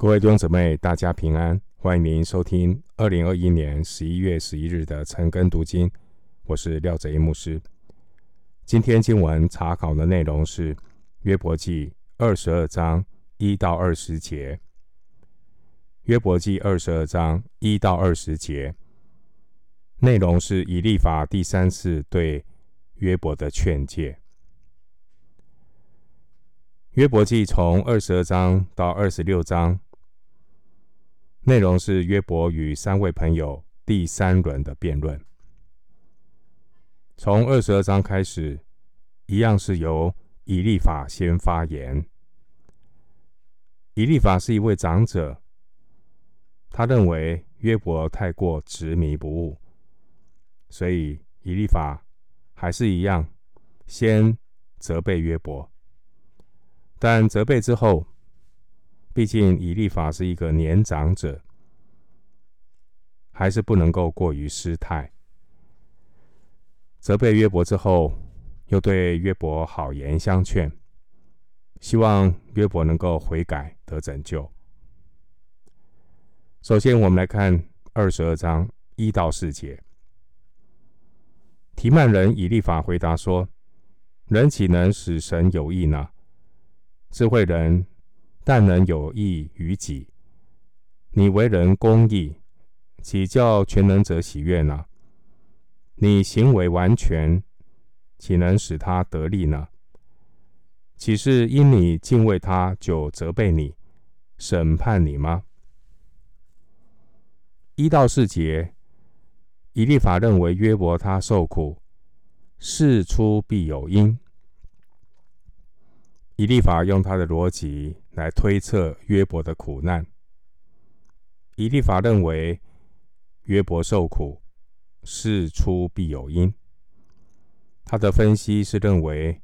各位弟兄姊妹，大家平安！欢迎您收听二零二一年十一月十一日的晨更读经。我是廖泽一牧师。今天经文查考的内容是约伯记二十二章一到二十节。约伯记二十二章一到二十节内容是以立法第三次对约伯的劝诫。约伯记从二十二章到二十六章。内容是约伯与三位朋友第三轮的辩论。从二十二章开始，一样是由以利法先发言。以利法是一位长者，他认为约伯太过执迷不悟，所以以利法还是一样先责备约伯。但责备之后，毕竟以利法是一个年长者，还是不能够过于失态。责备约伯之后，又对约伯好言相劝，希望约伯能够悔改得拯救。首先，我们来看二十二章一到四节。提曼人以利法回答说：“人岂能使神有意呢？智慧人。”但能有益于己。你为人公义，岂叫全能者喜悦呢？你行为完全，岂能使他得利呢？岂是因你敬畏他，就责备你、审判你吗？一到四节，以利法认为约伯他受苦，事出必有因。以利法用他的逻辑来推测约伯的苦难。以利法认为约伯受苦，事出必有因。他的分析是认为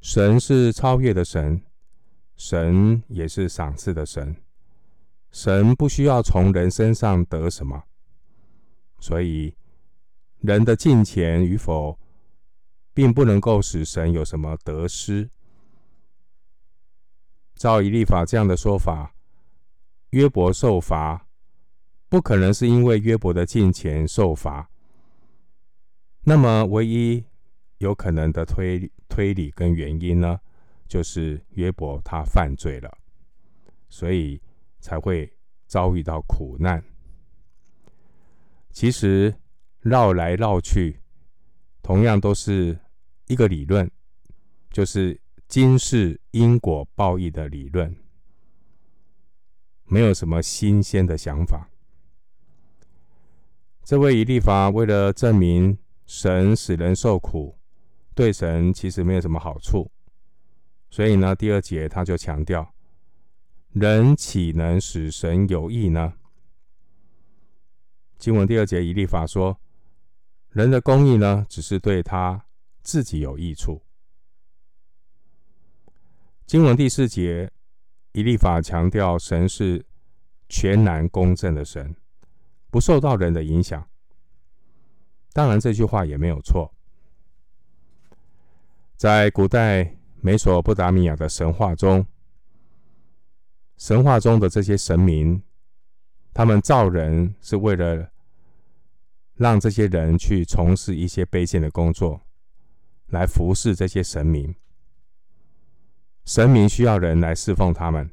神是超越的神，神也是赏赐的神，神不需要从人身上得什么，所以人的进前与否，并不能够使神有什么得失。照以立法这样的说法，约伯受罚，不可能是因为约伯的敬虔受罚。那么，唯一有可能的推推理跟原因呢，就是约伯他犯罪了，所以才会遭遇到苦难。其实绕来绕去，同样都是一个理论，就是。今世因果报应的理论，没有什么新鲜的想法。这位以立法为了证明神使人受苦，对神其实没有什么好处，所以呢，第二节他就强调：人岂能使神有益呢？经文第二节，以立法说：人的公义呢，只是对他自己有益处。经文第四节，以立法强调神是全然公正的神，不受到人的影响。当然，这句话也没有错。在古代美索不达米亚的神话中，神话中的这些神明，他们造人是为了让这些人去从事一些卑贱的工作，来服侍这些神明。神明需要人来侍奉他们，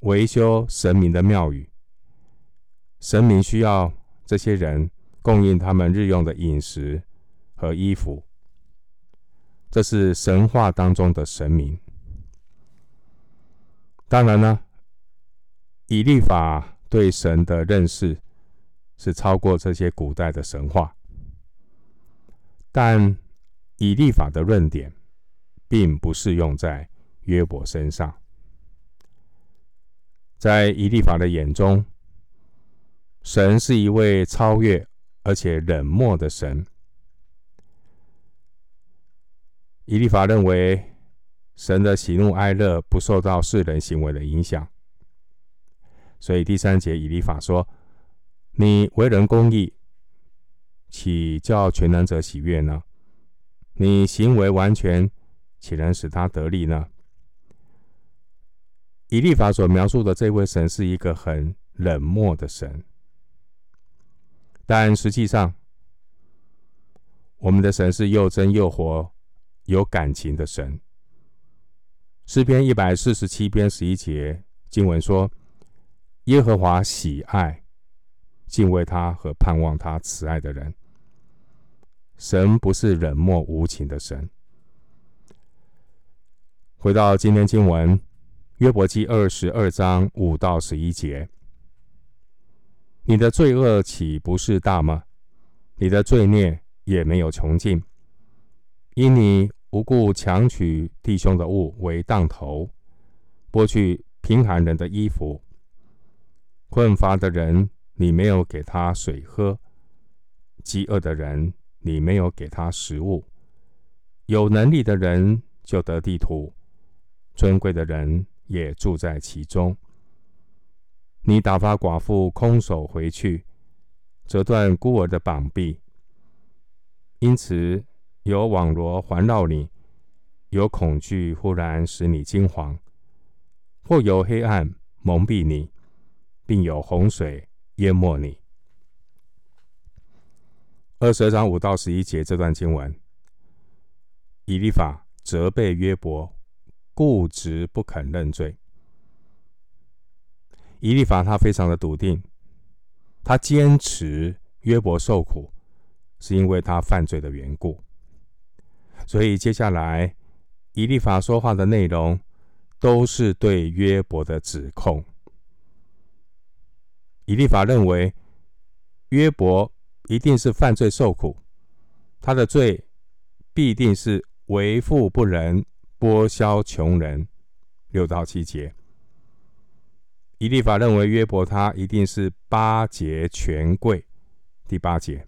维修神明的庙宇。神明需要这些人供应他们日用的饮食和衣服。这是神话当中的神明。当然呢，以立法对神的认识是超过这些古代的神话，但以立法的论点。并不适用在约伯身上。在以利法的眼中，神是一位超越而且冷漠的神。以利法认为，神的喜怒哀乐不受到世人行为的影响。所以第三节，以利法说：“你为人公义，岂叫全能者喜悦呢？你行为完全。”岂能使他得利呢？以利法所描述的这位神是一个很冷漠的神，但实际上，我们的神是又真又活、有感情的神。诗篇一百四十七篇十一节经文说：“耶和华喜爱敬畏他和盼望他慈爱的人。”神不是冷漠无情的神。回到今天经文。约伯记二十二章五到十一节：你的罪恶岂不是大吗？你的罪孽也没有穷尽。因你无故强取弟兄的物为当头，剥去贫寒人的衣服，困乏的人你没有给他水喝，饥饿的人你没有给他食物，有能力的人就得地土，尊贵的人。也住在其中。你打发寡妇空手回去，折断孤儿的膀臂，因此有网罗环绕你，有恐惧忽然使你惊惶，或有黑暗蒙蔽你，并有洪水淹没你。二十二章五到十一节这段经文，以利法责备约伯。固执不肯认罪，以利法他非常的笃定，他坚持约伯受苦是因为他犯罪的缘故，所以接下来以利法说话的内容都是对约伯的指控。以利法认为约伯一定是犯罪受苦，他的罪必定是为富不仁。剥削穷人，六到七节。以利法认为约伯他一定是巴结权贵，第八节。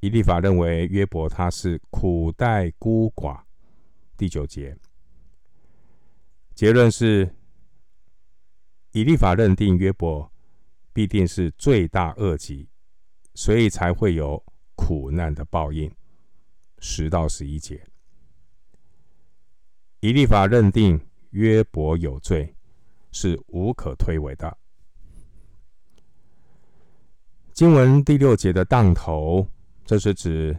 以利法认为约伯他是苦待孤寡，第九节。结论是，以利法认定约伯必定是罪大恶极，所以才会有苦难的报应，十到十一节。以立法认定约伯有罪，是无可推诿的。经文第六节的当头，这是指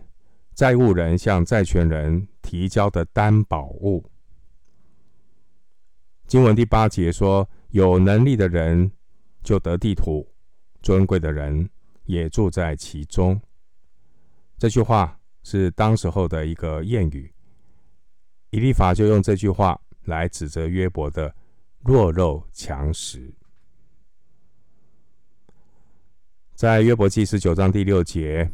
债务人向债权人提交的担保物。经文第八节说：“有能力的人就得地土，尊贵的人也住在其中。”这句话是当时候的一个谚语。以利法就用这句话来指责约伯的弱肉强食。在约伯记十九章第六节，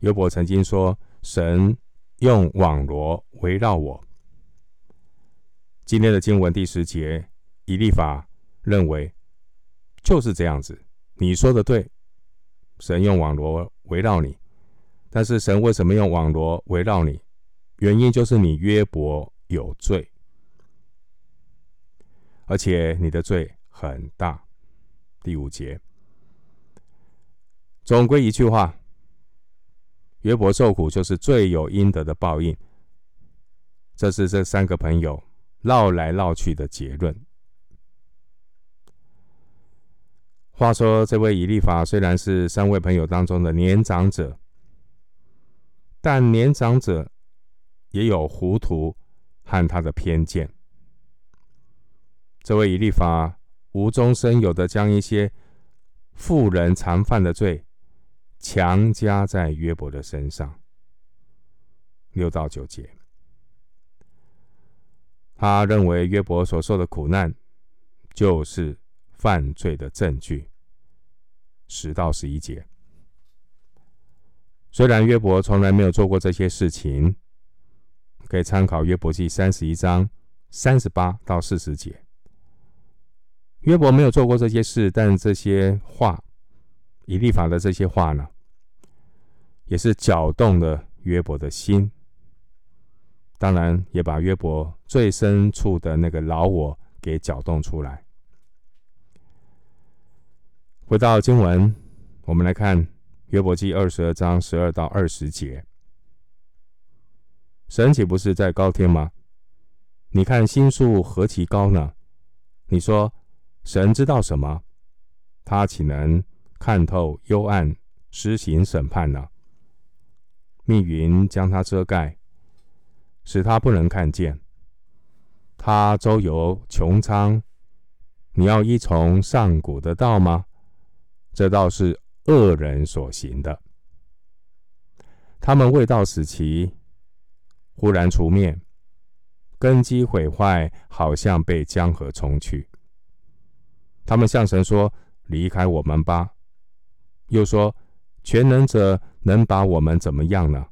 约伯曾经说：“神用网罗围绕我。”今天的经文第十节，以利法认为就是这样子。你说的对，神用网罗围绕你，但是神为什么用网罗围绕你？原因就是你约伯有罪，而且你的罪很大。第五节，总归一句话，约伯受苦就是罪有应得的报应。这是这三个朋友绕来绕去的结论。话说，这位以利法虽然是三位朋友当中的年长者，但年长者。也有糊涂和他的偏见。这位以利法无中生有的将一些妇人常犯的罪强加在约伯的身上。六到九节，他认为约伯所受的苦难就是犯罪的证据。十到十一节，虽然约伯从来没有做过这些事情。可以参考约伯记三十一章三十八到四十节。约伯没有做过这些事，但这些话，以立法的这些话呢，也是搅动了约伯的心。当然，也把约伯最深处的那个老我给搅动出来。回到经文，我们来看约伯记二十二章十二到二十节。神岂不是在高天吗？你看星宿何其高呢？你说神知道什么？他岂能看透幽暗，施行审判呢？密云将他遮盖，使他不能看见。他周游穹苍，你要依从上古的道吗？这道是恶人所行的。他们未到死期，忽然除灭，根基毁坏，好像被江河冲去。他们向神说：“离开我们吧。”又说：“全能者能把我们怎么样呢？”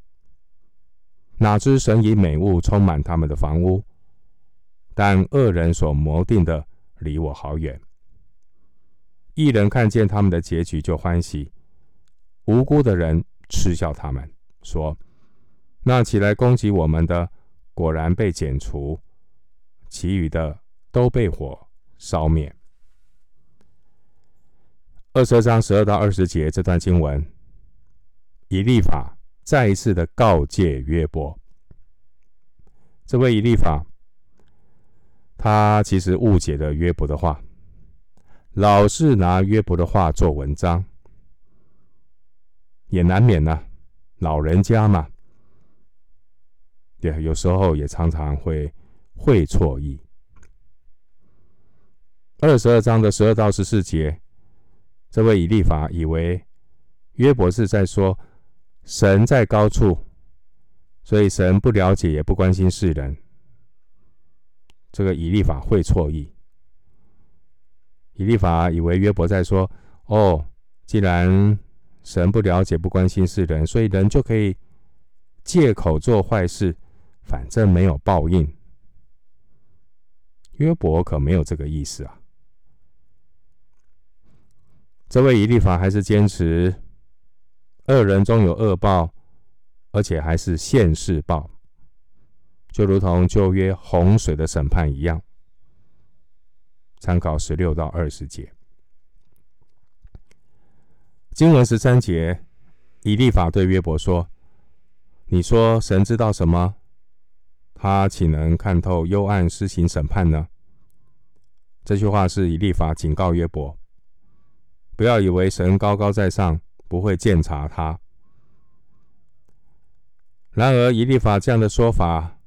哪知神以美物充满他们的房屋，但恶人所谋定的离我好远。一人看见他们的结局就欢喜，无辜的人嗤笑他们，说：“那起来攻击我们的，果然被剪除；其余的都被火烧灭。”二十二章十二到二十节这段经文，以利法再一次的告诫约伯。这位以利法，他其实误解了约伯的话。老是拿约伯的话做文章，也难免呐、老人家嘛，对，有时候也常常会会错意。二十二章的十二到十四节，这位以利法以为约伯是在说神在高处，所以神不了解也不关心世人。这个以利法会错意。以利法以为约伯在说：“哦，既然神不了解、不关心世人，所以人就可以借口做坏事，反正没有报应。”约伯可没有这个意思啊！这位以利法还是坚持恶人终有恶报，而且还是现世报，就如同旧约洪水的审判一样。参考十六到二十节，经文十三节，以利法对约伯说：“你说神知道什么？他岂能看透幽暗，施行审判呢？”这句话是以立法警告约伯，不要以为神高高在上，不会鉴察他。然而，以立法这样的说法，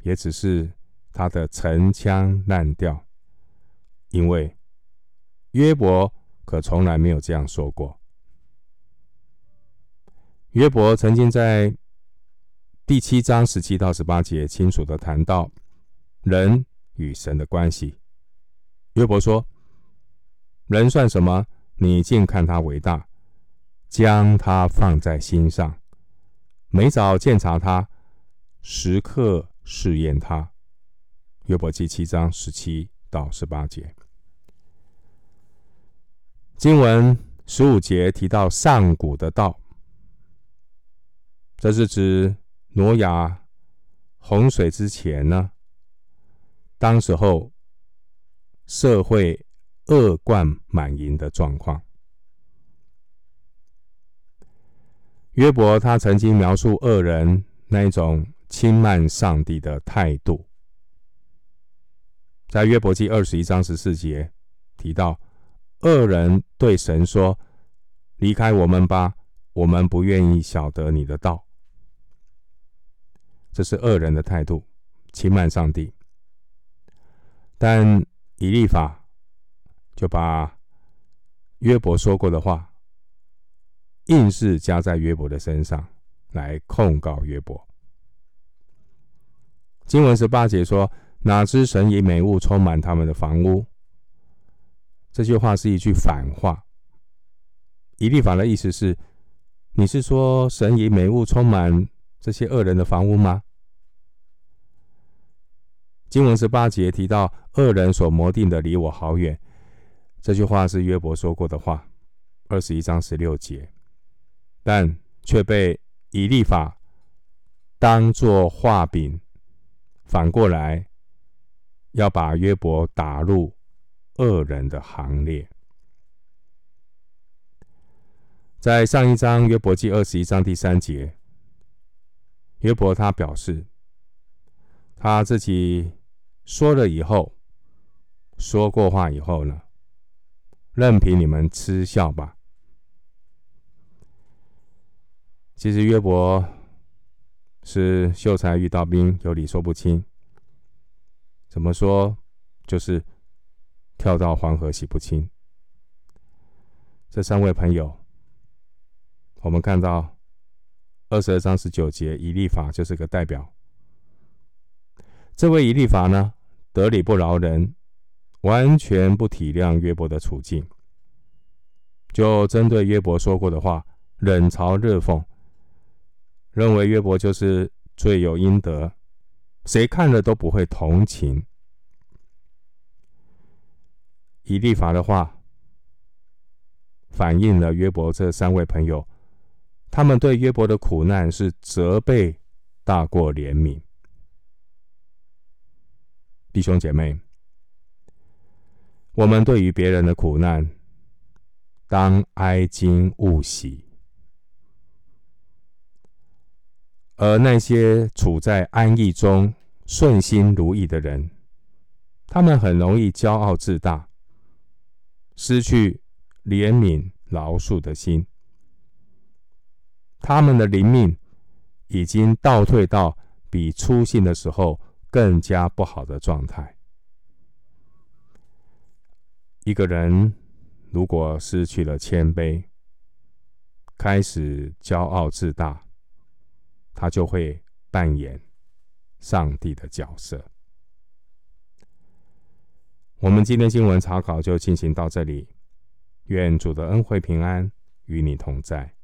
也只是他的陈腔滥调。因为约伯可从来没有这样说过。约伯曾经在第七章十七到十八节清楚地谈到人与神的关系。约伯说：“人算什么？你竟看他为大，将他放在心上，每早鉴察他，时刻试验他。”约伯记七章十七到十八节。经文十五节提到上古的道，这是指挪亚洪水之前呢，当时候社会恶贯满盈的状况。约伯他曾经描述恶人那一种轻慢上帝的态度，在约伯记二十一章十四节提到。恶人对神说：“离开我们吧，我们不愿意晓得你的道。”这是恶人的态度，轻慢上帝。但以利法就把约伯说过的话，硬是加在约伯的身上，来控告约伯。经文十八节说：“哪知神以美物充满他们的房屋。”这句话是一句反话。以利法的意思是：你是说神以美物充满这些恶人的房屋吗？经文十八节提到恶人所谋定的离我好远，这句话是约伯说过的话。二十一章十六节，但却被以利法当作话柄，反过来要把约伯打入。恶人的行列，在上一章约伯记二十一章第三节，约伯他表示，他自己说了以后，说过话以后呢，任凭你们嗤笑吧。其实约伯是秀才遇到兵，有理说不清。怎么说？就是跳到黄河洗不清。这三位朋友，我们看到二十二章十九节，以利法就是个代表。这位以利法呢，得理不饶人，完全不体谅约伯的处境，就针对约伯说过的话冷嘲热讽，认为约伯就是罪有应得，谁看了都不会同情。以利法的话，反映了约伯这三位朋友，他们对约伯的苦难是责备大过怜悯。弟兄姐妹，我们对于别人的苦难，当哀矜勿喜；而那些处在安逸中、顺心如意的人，他们很容易骄傲自大，失去怜悯饶恕的心，他们的灵命已经倒退到比初信的时候更加不好的状态。一个人如果失去了谦卑，开始骄傲自大，他就会扮演上帝的角色。我们今天经文查考就进行到这里，愿主的恩惠平安与你同在。